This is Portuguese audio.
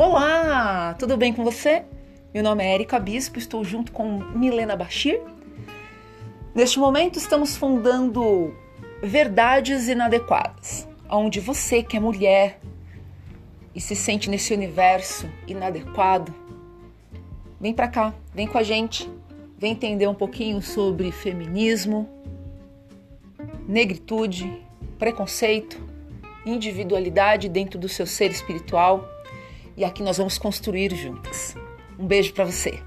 Olá, tudo bem com você? Meu nome é Erika Bispo, estou junto com Milena Bashir. Neste momento estamos fundando Verdades Inadequadas, onde você que é mulher e se sente nesse universo inadequado, vem para cá, vem com a gente, vem entender um pouquinho sobre feminismo, negritude, preconceito, individualidade dentro do seu ser espiritual e aqui nós vamos construir juntas. Um beijo para você.